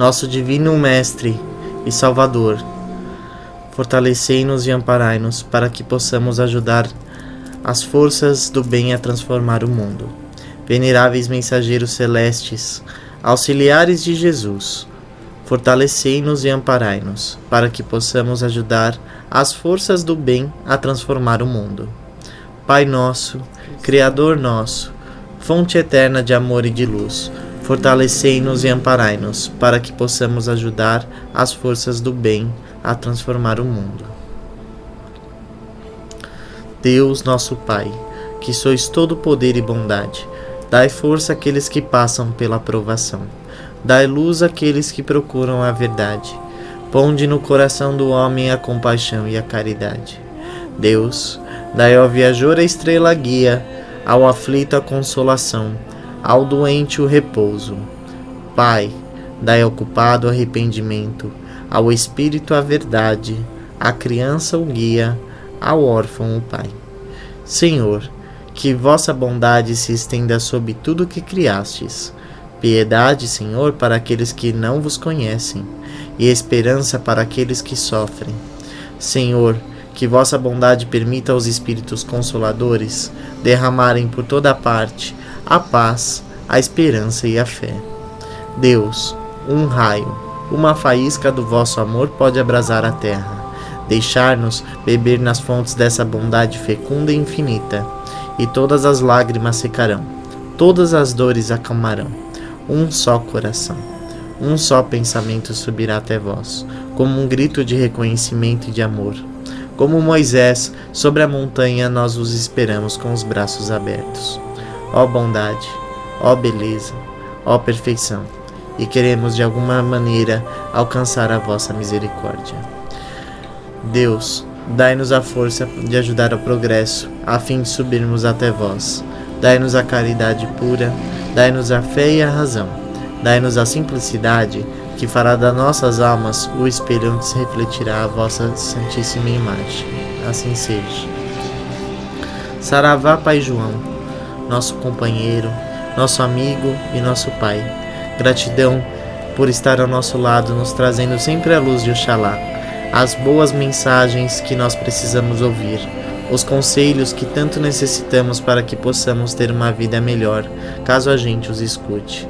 nosso divino Mestre e Salvador, fortalecei-nos e amparai-nos para que possamos ajudar as forças do bem a transformar o mundo. Veneráveis mensageiros celestes, auxiliares de Jesus, fortalecei-nos e amparai-nos para que possamos ajudar as forças do bem a transformar o mundo. Pai nosso, Criador nosso, fonte eterna de amor e de luz, fortalecei-nos e amparai-nos para que possamos ajudar as forças do bem a transformar o mundo. Deus, nosso Pai, que sois todo poder e bondade, dai força àqueles que passam pela provação, dai luz àqueles que procuram a verdade, ponde no coração do homem a compaixão e a caridade. Deus, dai ao viajor a estrela guia, ao aflito a consolação, ao doente o repouso. Pai, dai ao culpado arrependimento, ao espírito a verdade, à criança o guia, ao órfão o pai. Senhor, que vossa bondade se estenda sobre tudo que criastes. Piedade, Senhor, para aqueles que não vos conhecem, e esperança para aqueles que sofrem. Senhor, que vossa bondade permita aos Espíritos Consoladores derramarem por toda parte a paz, a esperança e a fé. Deus, um raio, uma faísca do vosso amor pode abrasar a terra, deixar-nos beber nas fontes dessa bondade fecunda e infinita, e todas as lágrimas secarão, todas as dores acalmarão. Um só coração, um só pensamento subirá até vós, como um grito de reconhecimento e de amor. Como Moisés, sobre a montanha nós os esperamos com os braços abertos. Ó bondade, ó beleza, ó perfeição, e queremos de alguma maneira alcançar a vossa misericórdia. Deus, dai-nos a força de ajudar ao progresso, a fim de subirmos até vós. Dai-nos a caridade pura, dai-nos a fé e a razão. Dai-nos a simplicidade que fará das nossas almas o espelho onde se refletirá a vossa santíssima imagem. Assim seja. Saravá Pai João, nosso companheiro, nosso amigo e nosso Pai. Gratidão por estar ao nosso lado, nos trazendo sempre a luz de Oxalá, as boas mensagens que nós precisamos ouvir, os conselhos que tanto necessitamos para que possamos ter uma vida melhor, caso a gente os escute.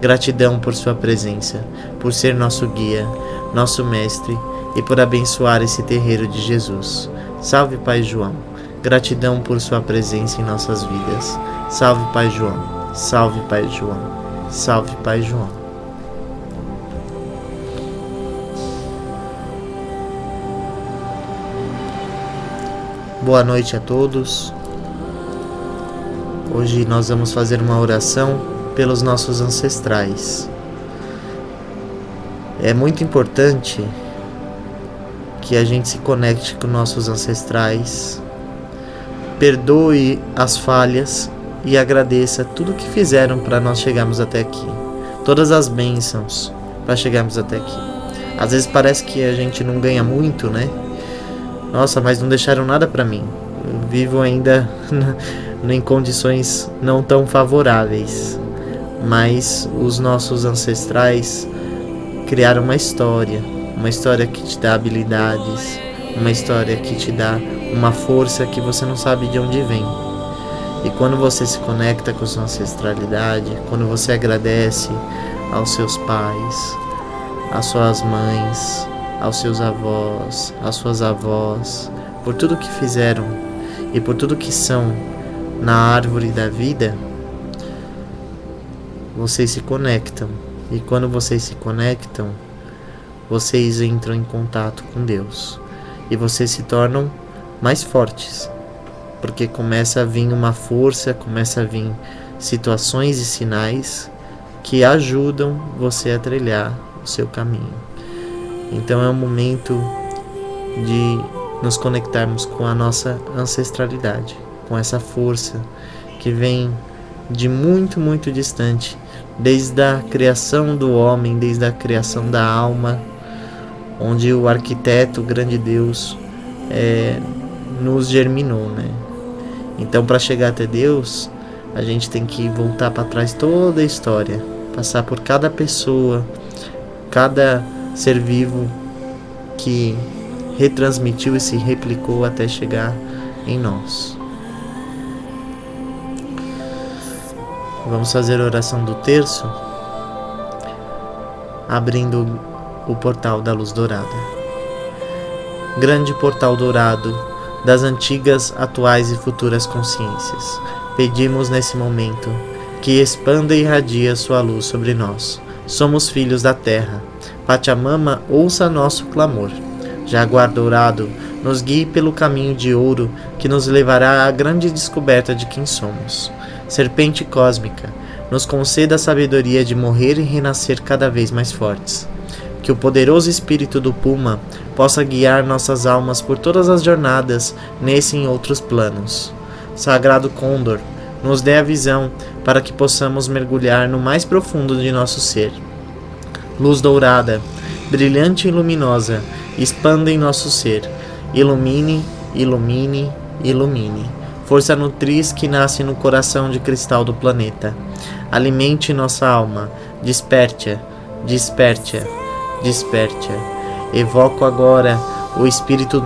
Gratidão por sua presença, por ser nosso guia, nosso mestre e por abençoar esse terreiro de Jesus. Salve Pai João. Gratidão por sua presença em nossas vidas. Salve Pai João. Salve Pai João. Salve Pai João. Boa noite a todos. Hoje nós vamos fazer uma oração pelos nossos ancestrais. É muito importante que a gente se conecte com nossos ancestrais perdoe as falhas e agradeça tudo que fizeram para nós chegarmos até aqui. Todas as bênçãos para chegarmos até aqui. Às vezes parece que a gente não ganha muito, né? Nossa, mas não deixaram nada para mim. Eu vivo ainda em condições não tão favoráveis. Mas os nossos ancestrais criaram uma história, uma história que te dá habilidades, uma história que te dá uma força que você não sabe de onde vem. E quando você se conecta com sua ancestralidade, quando você agradece aos seus pais, às suas mães, aos seus avós, às suas avós, por tudo que fizeram e por tudo que são na árvore da vida, vocês se conectam. E quando vocês se conectam, vocês entram em contato com Deus e vocês se tornam mais fortes, porque começa a vir uma força, começa a vir situações e sinais que ajudam você a trilhar o seu caminho. Então é um momento de nos conectarmos com a nossa ancestralidade, com essa força que vem de muito, muito distante, desde a criação do homem, desde a criação da alma, onde o arquiteto, o grande Deus, é, nos germinou, né? Então, para chegar até Deus, a gente tem que voltar para trás toda a história, passar por cada pessoa, cada ser vivo que retransmitiu e se replicou até chegar em nós. Vamos fazer a oração do terço, abrindo o portal da luz dourada. Grande portal dourado das antigas, atuais e futuras consciências, pedimos nesse momento que expanda e irradia sua luz sobre nós. Somos filhos da terra. Pachamama, ouça nosso clamor. Jaguar dourado, nos guie pelo caminho de ouro que nos levará à grande descoberta de quem somos. Serpente cósmica, nos conceda a sabedoria de morrer e renascer cada vez mais fortes que o poderoso espírito do Puma possa guiar nossas almas por todas as jornadas nesse e em outros planos. Sagrado Condor, nos dê a visão para que possamos mergulhar no mais profundo de nosso ser. Luz dourada, brilhante e luminosa, expanda em nosso ser. Ilumine, ilumine, ilumine. Força nutriz que nasce no coração de cristal do planeta. Alimente nossa alma, desperte-a, desperte-a desperte-a. Evoco agora o espírito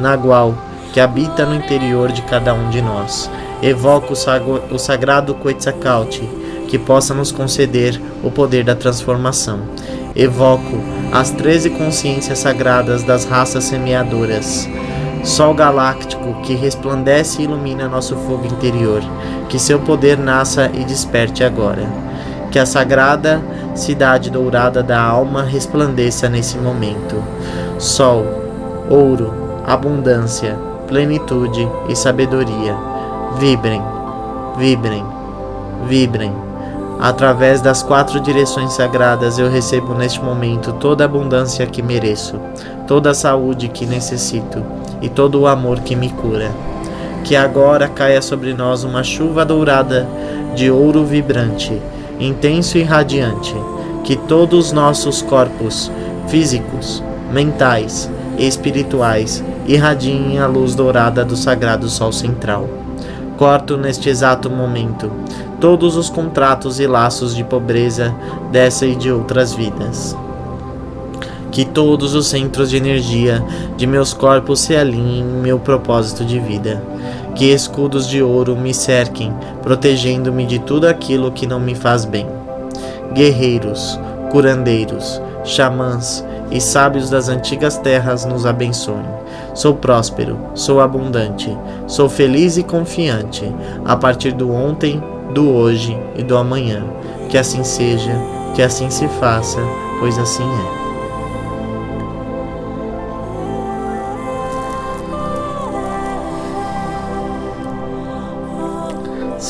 Nagual que habita no interior de cada um de nós. Evoco o, sagrado Quetzalcoatl que possa nos conceder o poder da transformação. Evoco as treze consciências sagradas das raças semeadoras. Sol galáctico que resplandece e ilumina nosso fogo interior, que seu poder nasça e desperte agora. Que a sagrada cidade dourada da alma resplandeça nesse momento. Sol, ouro, abundância, plenitude e sabedoria. Vibrem, vibrem, vibrem. Através das quatro direções sagradas eu recebo neste momento toda a abundância que mereço, toda a saúde que necessito e todo o amor que me cura. Que agora caia sobre nós uma chuva dourada de ouro vibrante intenso e radiante, que todos os nossos corpos físicos, mentais e espirituais irradiem a luz dourada do sagrado Sol Central. Corto neste exato momento todos os contratos e laços de pobreza dessa e de outras vidas. Que todos os centros de energia de meus corpos se alinhem em meu propósito de vida que escudos de ouro me cerquem, protegendo-me de tudo aquilo que não me faz bem. Guerreiros, curandeiros, xamãs e sábios das antigas terras nos abençoem. Sou próspero, sou abundante, sou feliz e confiante, a partir do ontem, do hoje e do amanhã. Que assim seja, que assim se faça, pois assim é.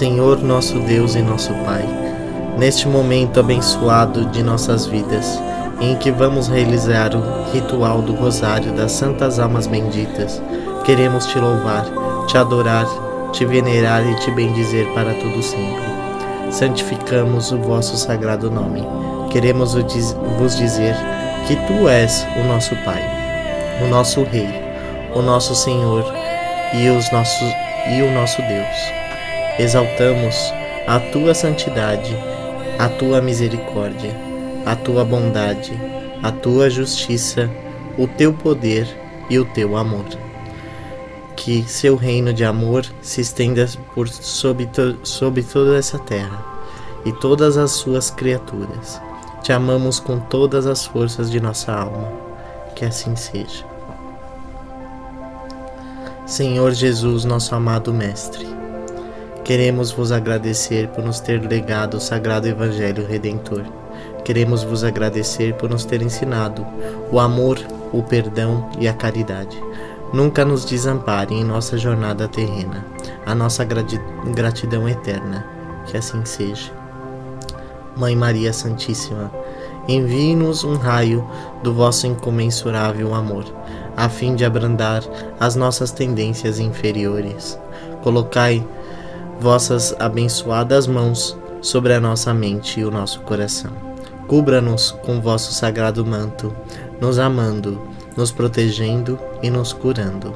Senhor nosso Deus e nosso Pai, neste momento abençoado de nossas vidas, em que vamos realizar o ritual do Rosário das Santas Almas Benditas, queremos te louvar, te adorar, te venerar e te bendizer para todo sempre. Santificamos o vosso sagrado nome. Queremos vos dizer que tu és o nosso Pai, o nosso Rei, o nosso Senhor e, os nossos, e o nosso Deus. Exaltamos a tua santidade, a tua misericórdia a tua bondade, a tua justiça, o teu poder e o teu amor. Que seu reino de amor se estenda por sobre, to, sobre toda essa terra e todas as suas criaturas. Te amamos com todas as forças de nossa alma. Que assim seja. Senhor Jesus, nosso amado Mestre, queremos vos agradecer por nos ter legado o Sagrado Evangelho Redentor Queremos vos agradecer por nos ter ensinado o amor, o perdão e a caridade. Nunca nos desampare em nossa jornada terrena, a nossa gratidão eterna. Que assim seja. Mãe Maria Santíssima, envie-nos um raio do vosso incomensurável amor, a fim de abrandar as nossas tendências inferiores. Colocai vossas abençoadas mãos sobre a nossa mente e o nosso coração Cubra-nos com vosso sagrado manto, nos amando, nos protegendo e nos curando.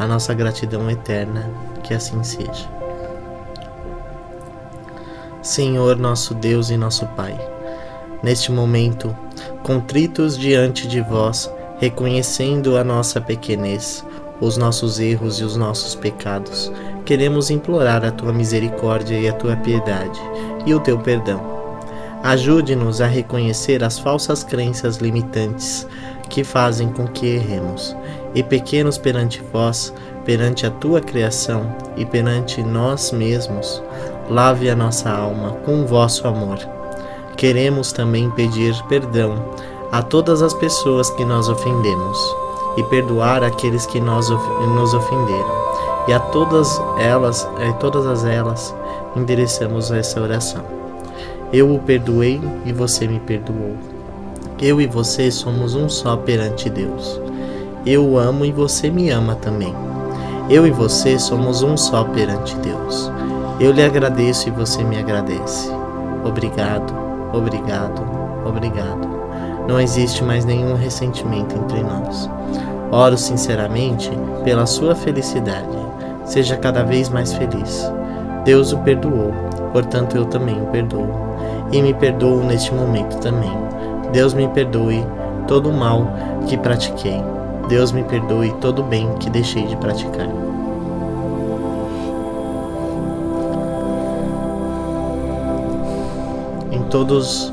A nossa gratidão eterna, que assim seja. Senhor, nosso Deus e nosso Pai, neste momento, contritos diante de vós, reconhecendo a nossa pequenez, os nossos erros e os nossos pecados, queremos implorar a tua misericórdia e a tua piedade e o teu perdão Ajude-nos a reconhecer as falsas crenças limitantes que fazem com que erremos, e pequenos perante vós, perante a tua criação e perante nós mesmos, lave a nossa alma com vosso amor. Queremos também pedir perdão a todas as pessoas que nós ofendemos e perdoar aqueles que nós, nos ofenderam. E a todas elas, a todas as elas, endereçamos essa oração. Eu o perdoei e você me perdoou. Eu e você somos um só perante Deus. Eu o amo e você me ama também. Eu e você somos um só perante Deus. Eu lhe agradeço e você me agradece. Obrigado, obrigado, obrigado. Não existe mais nenhum ressentimento entre nós. Oro sinceramente pela sua felicidade. Seja cada vez mais feliz. Deus o perdoou, portanto eu também o perdoo e me perdoo neste momento também. Deus me perdoe todo o mal que pratiquei. Deus me perdoe todo o bem que deixei de praticar. Em todos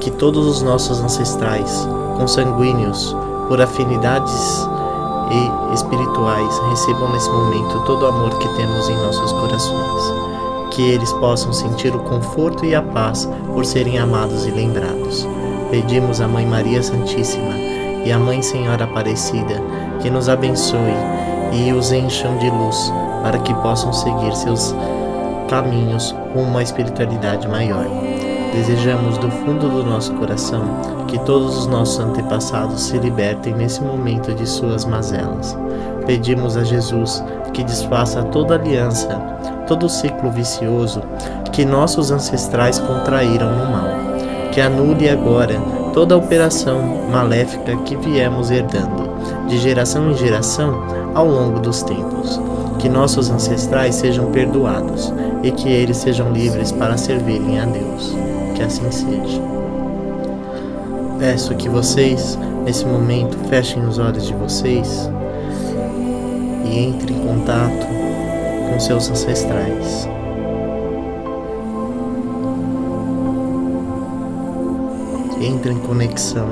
que todos os nossos ancestrais, consanguíneos, por afinidades e espirituais, recebam nesse momento todo o amor que temos em nossos corações que eles possam sentir o conforto e a paz por serem amados e lembrados. Pedimos à Mãe Maria Santíssima e à Mãe Senhora Aparecida que nos abençoe e os encham de luz para que possam seguir seus caminhos rumo à espiritualidade maior. Desejamos do fundo do nosso coração que todos os nossos antepassados se libertem nesse momento de suas mazelas. Pedimos a Jesus que desfaça toda aliança todo ciclo vicioso que nossos ancestrais contraíram no mal, que anule agora toda a operação maléfica que viemos herdando, de geração em geração, ao longo dos tempos. Que nossos ancestrais sejam perdoados e que eles sejam livres para servirem a Deus. Que assim seja. Peço que vocês, nesse momento, fechem os olhos de vocês e entrem em contato com seus ancestrais. Entre em conexão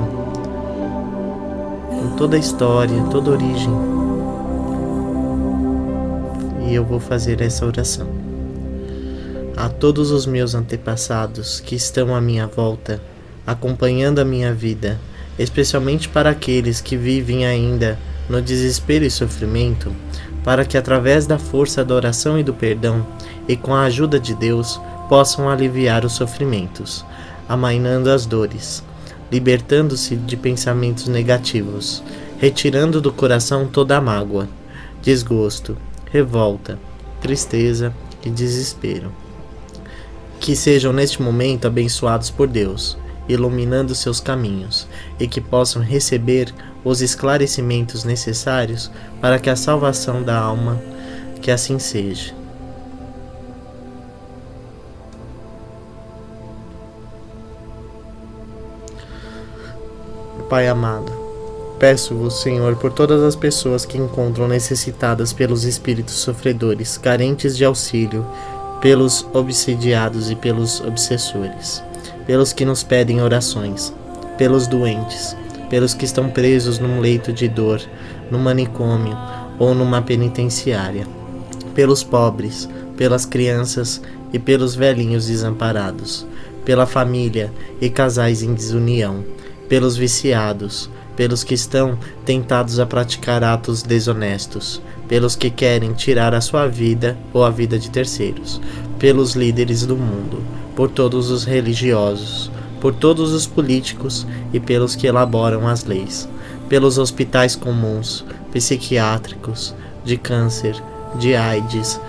em toda a história, toda a origem. E eu vou fazer essa oração. A todos os meus antepassados que estão à minha volta, acompanhando a minha vida, especialmente para aqueles que vivem ainda no desespero e sofrimento, para que através da força da oração e do perdão, e com a ajuda de Deus, possam aliviar os sofrimentos, amainando as dores, libertando-se de pensamentos negativos, retirando do coração toda a mágoa, desgosto, revolta, tristeza e desespero. Que sejam neste momento abençoados por Deus, iluminando seus caminhos, e que possam receber os esclarecimentos necessários para que a salvação da alma, que assim seja. Pai amado, peço-vos, Senhor, por todas as pessoas que encontram necessitadas pelos espíritos sofredores, carentes de auxílio, pelos obsidiados e pelos obsessores, pelos que nos pedem orações, pelos doentes, pelos que estão presos num leito de dor, num manicômio ou numa penitenciária, pelos pobres, pelas crianças e pelos velhinhos desamparados, pela família e casais em desunião pelos viciados, pelos que estão tentados a praticar atos desonestos, pelos que querem tirar a sua vida ou a vida de terceiros, pelos líderes do mundo, por todos os religiosos, por todos os políticos e pelos que elaboram as leis, pelos hospitais comuns, psiquiátricos, de câncer, de AIDS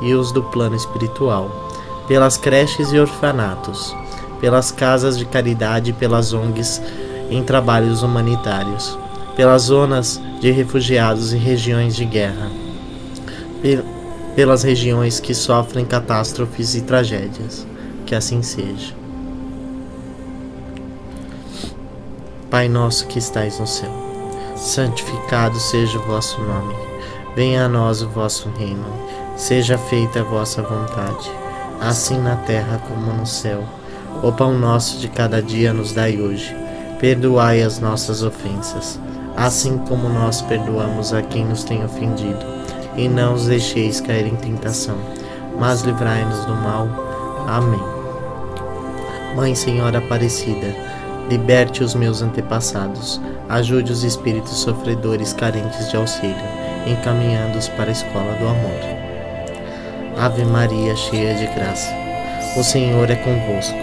e os do plano espiritual, pelas creches e orfanatos, pelas casas de caridade e pelas ONGs em trabalhos humanitários, pelas zonas de refugiados e regiões de guerra, pelas regiões que sofrem catástrofes e tragédias. Que assim seja. Pai nosso que estais no céu, santificado seja o vosso nome. Venha a nós o vosso reino. Seja feita a vossa vontade, assim na terra como no céu. O pão nosso de cada dia nos dai hoje Perdoai as nossas ofensas, assim como nós perdoamos a quem nos tem ofendido. E não os deixeis cair em tentação, mas livrai-nos do mal. Amém. Mãe Senhora Aparecida, liberte os meus antepassados, ajude os espíritos sofredores carentes de auxílio, encaminhando-os para a escola do amor. Ave Maria, cheia de graça, o Senhor é convosco.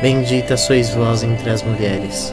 Bendita sois vós entre as mulheres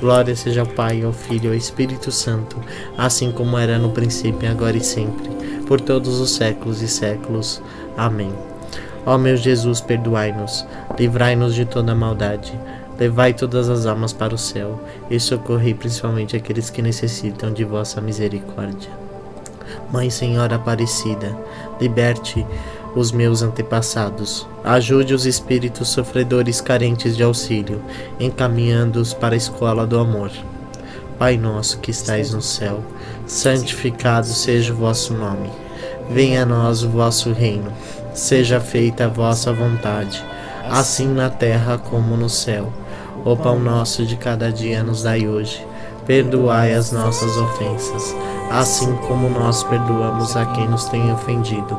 Glória seja ao Pai, ao Filho e ao Espírito Santo, assim como era no princípio, agora e sempre, por todos os séculos e séculos. Amém. Ó meu Jesus, perdoai-nos, livrai-nos de toda maldade, levai todas as almas para o céu e socorrei principalmente aqueles que necessitam de vossa misericórdia. Mãe Senhora Aparecida, liberte os meus antepassados. Ajude os espíritos sofredores carentes de auxílio, encaminhando-os para a escola do amor. Pai nosso que estais no céu, santificado seja o vosso nome. Venha a nós o vosso reino seja feita a vossa vontade, assim na terra como no céu. O pão nosso de cada dia nos dai hoje. Perdoai as nossas ofensas, assim como nós perdoamos a quem nos tem ofendido.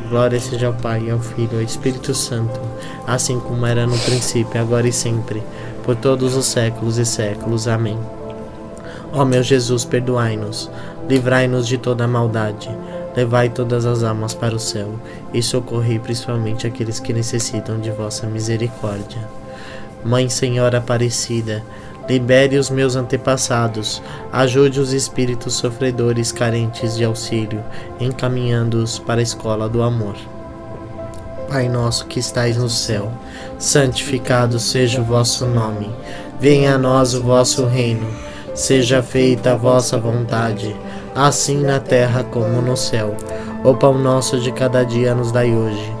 Glória seja ao Pai, ao Filho e ao Espírito Santo, assim como era no princípio, agora e sempre, por todos os séculos e séculos. Amém. Ó meu Jesus, perdoai-nos livrai-nos de toda maldade. Levai todas as almas para o céu e socorrei principalmente aqueles que necessitam de vossa misericórdia. Mãe Senhora Aparecida, libere os meus antepassados, ajude os espíritos sofredores carentes de auxílio, encaminhando-os para a escola do amor. Pai nosso que estais no céu, santificado seja o vosso nome. Venha a nós o vosso reino. Seja feita a vossa vontade, assim na terra como no céu. O pão nosso de cada dia nos dai hoje.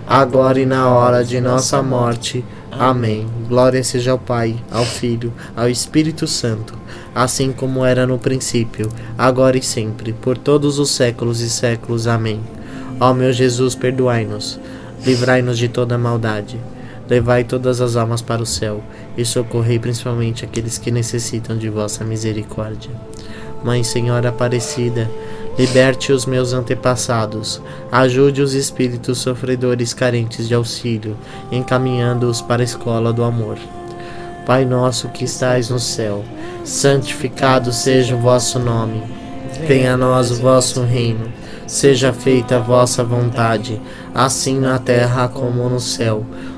agora e na hora de nossa morte. Amém. Glória seja ao Pai, ao Filho, ao Espírito Santo, assim como era no princípio, agora e sempre, por todos os séculos e séculos. Amém. Ó meu Jesus, perdoai-nos, livrai-nos de toda maldade Levai todas as almas para o céu e socorrei principalmente aqueles que necessitam de vossa misericórdia. Mãe Senhora Aparecida, liberte os meus antepassados, ajude os espíritos sofredores carentes de auxílio, encaminhando-os para a escola do amor. Pai nosso que estais no céu, santificado seja o vosso nome. Venha a nós o vosso reino. Seja feita a vossa vontade, assim na terra como no céu.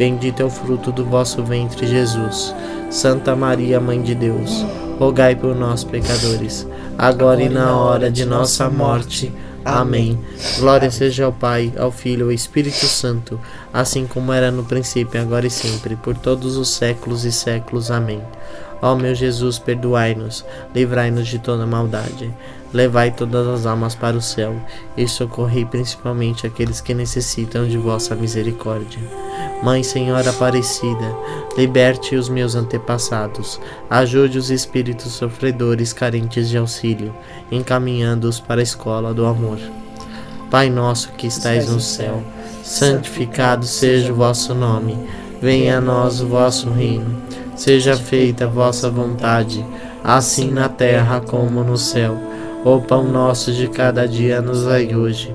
bendito é o fruto do vosso ventre, Jesus. Santa Maria, Mãe de Deus, rogai por nós, pecadores, agora e na hora de nossa morte. Amém. Glória seja ao Pai, ao Filho e ao Espírito Santo, assim como era no princípio, agora e sempre, por todos os séculos e séculos. Amém. Ó meu Jesus, perdoai-nos, livrai-nos de toda maldade, levai todas as almas para o céu e socorrei principalmente aqueles que necessitam de vossa misericórdia. Mãe Senhora Aparecida, liberte os meus antepassados, ajude os espíritos sofredores carentes de auxílio, encaminhando-os para a escola do amor. Pai nosso que estais no céu, santificado seja o vosso nome, venha a nós o vosso reino, seja feita a vossa vontade, assim na terra como no céu. O pão nosso de cada dia nos dai hoje,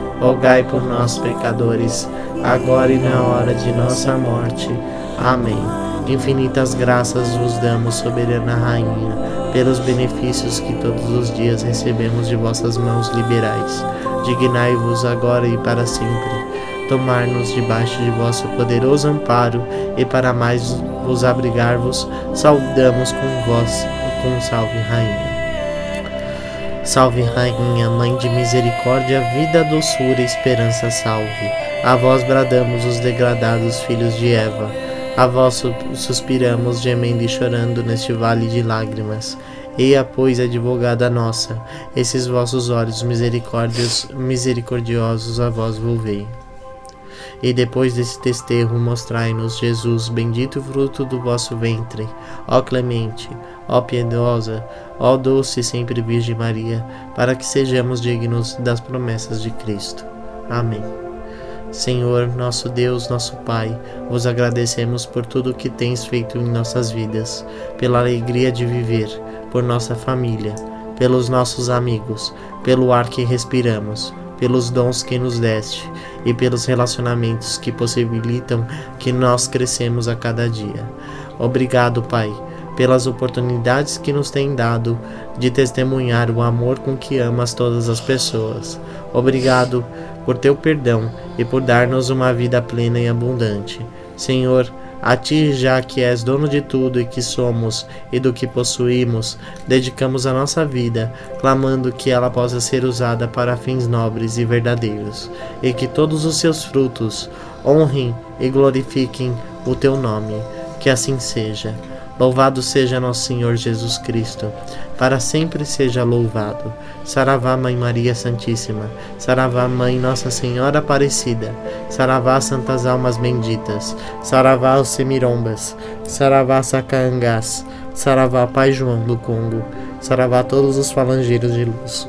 rogai por nós, pecadores, agora e na hora de nossa morte. Amém. Infinitas graças vos damos, soberana Rainha, pelos benefícios que todos os dias recebemos de vossas mãos liberais. Dignai-vos agora e para sempre tomar-nos debaixo de vosso poderoso amparo e para mais vos abrigar-vos, saudamos com vós com salve rainha. Salve rainha, mãe de misericórdia, vida, doçura esperança, salve. A vós bradamos os degradados filhos de Eva. A vós suspiramos, gemendo e chorando neste vale de lágrimas. Eia, pois, advogada nossa, esses vossos olhos misericordiosos a vós volvei. E depois desse desterro, mostrai-nos Jesus, bendito fruto do vosso ventre. Ó clemente, ó piedosa, ó doce sempre Virgem Maria, para que sejamos dignos das promessas de Cristo. Amém. Senhor, nosso Deus, nosso Pai, vos agradecemos por tudo o que tens feito em nossas vidas, pela alegria de viver, por nossa família, pelos nossos amigos, pelo ar que respiramos, pelos dons que nos deste e pelos relacionamentos que possibilitam que nós crescemos a cada dia. Obrigado, Pai, pelas oportunidades que nos tem dado de testemunhar o amor com que amas todas as pessoas. Obrigado por teu perdão e por dar-nos uma vida plena e abundante. Senhor, a ti, já que és dono de tudo e que somos e do que possuímos, dedicamos a nossa vida, clamando que ela possa ser usada para fins nobres e verdadeiros, e que todos os seus frutos honrem e glorifiquem o teu nome. Que assim seja. Louvado seja nosso Senhor Jesus Cristo, para sempre seja louvado. Saravá, Mãe Maria Santíssima, Saravá, Mãe Nossa Senhora Aparecida, Saravá, Santas Almas Benditas, Saravá, os Semirombas, Saravá, Sacaangás, Saravá, Pai João do Congo, Saravá, todos os falangeiros de luz.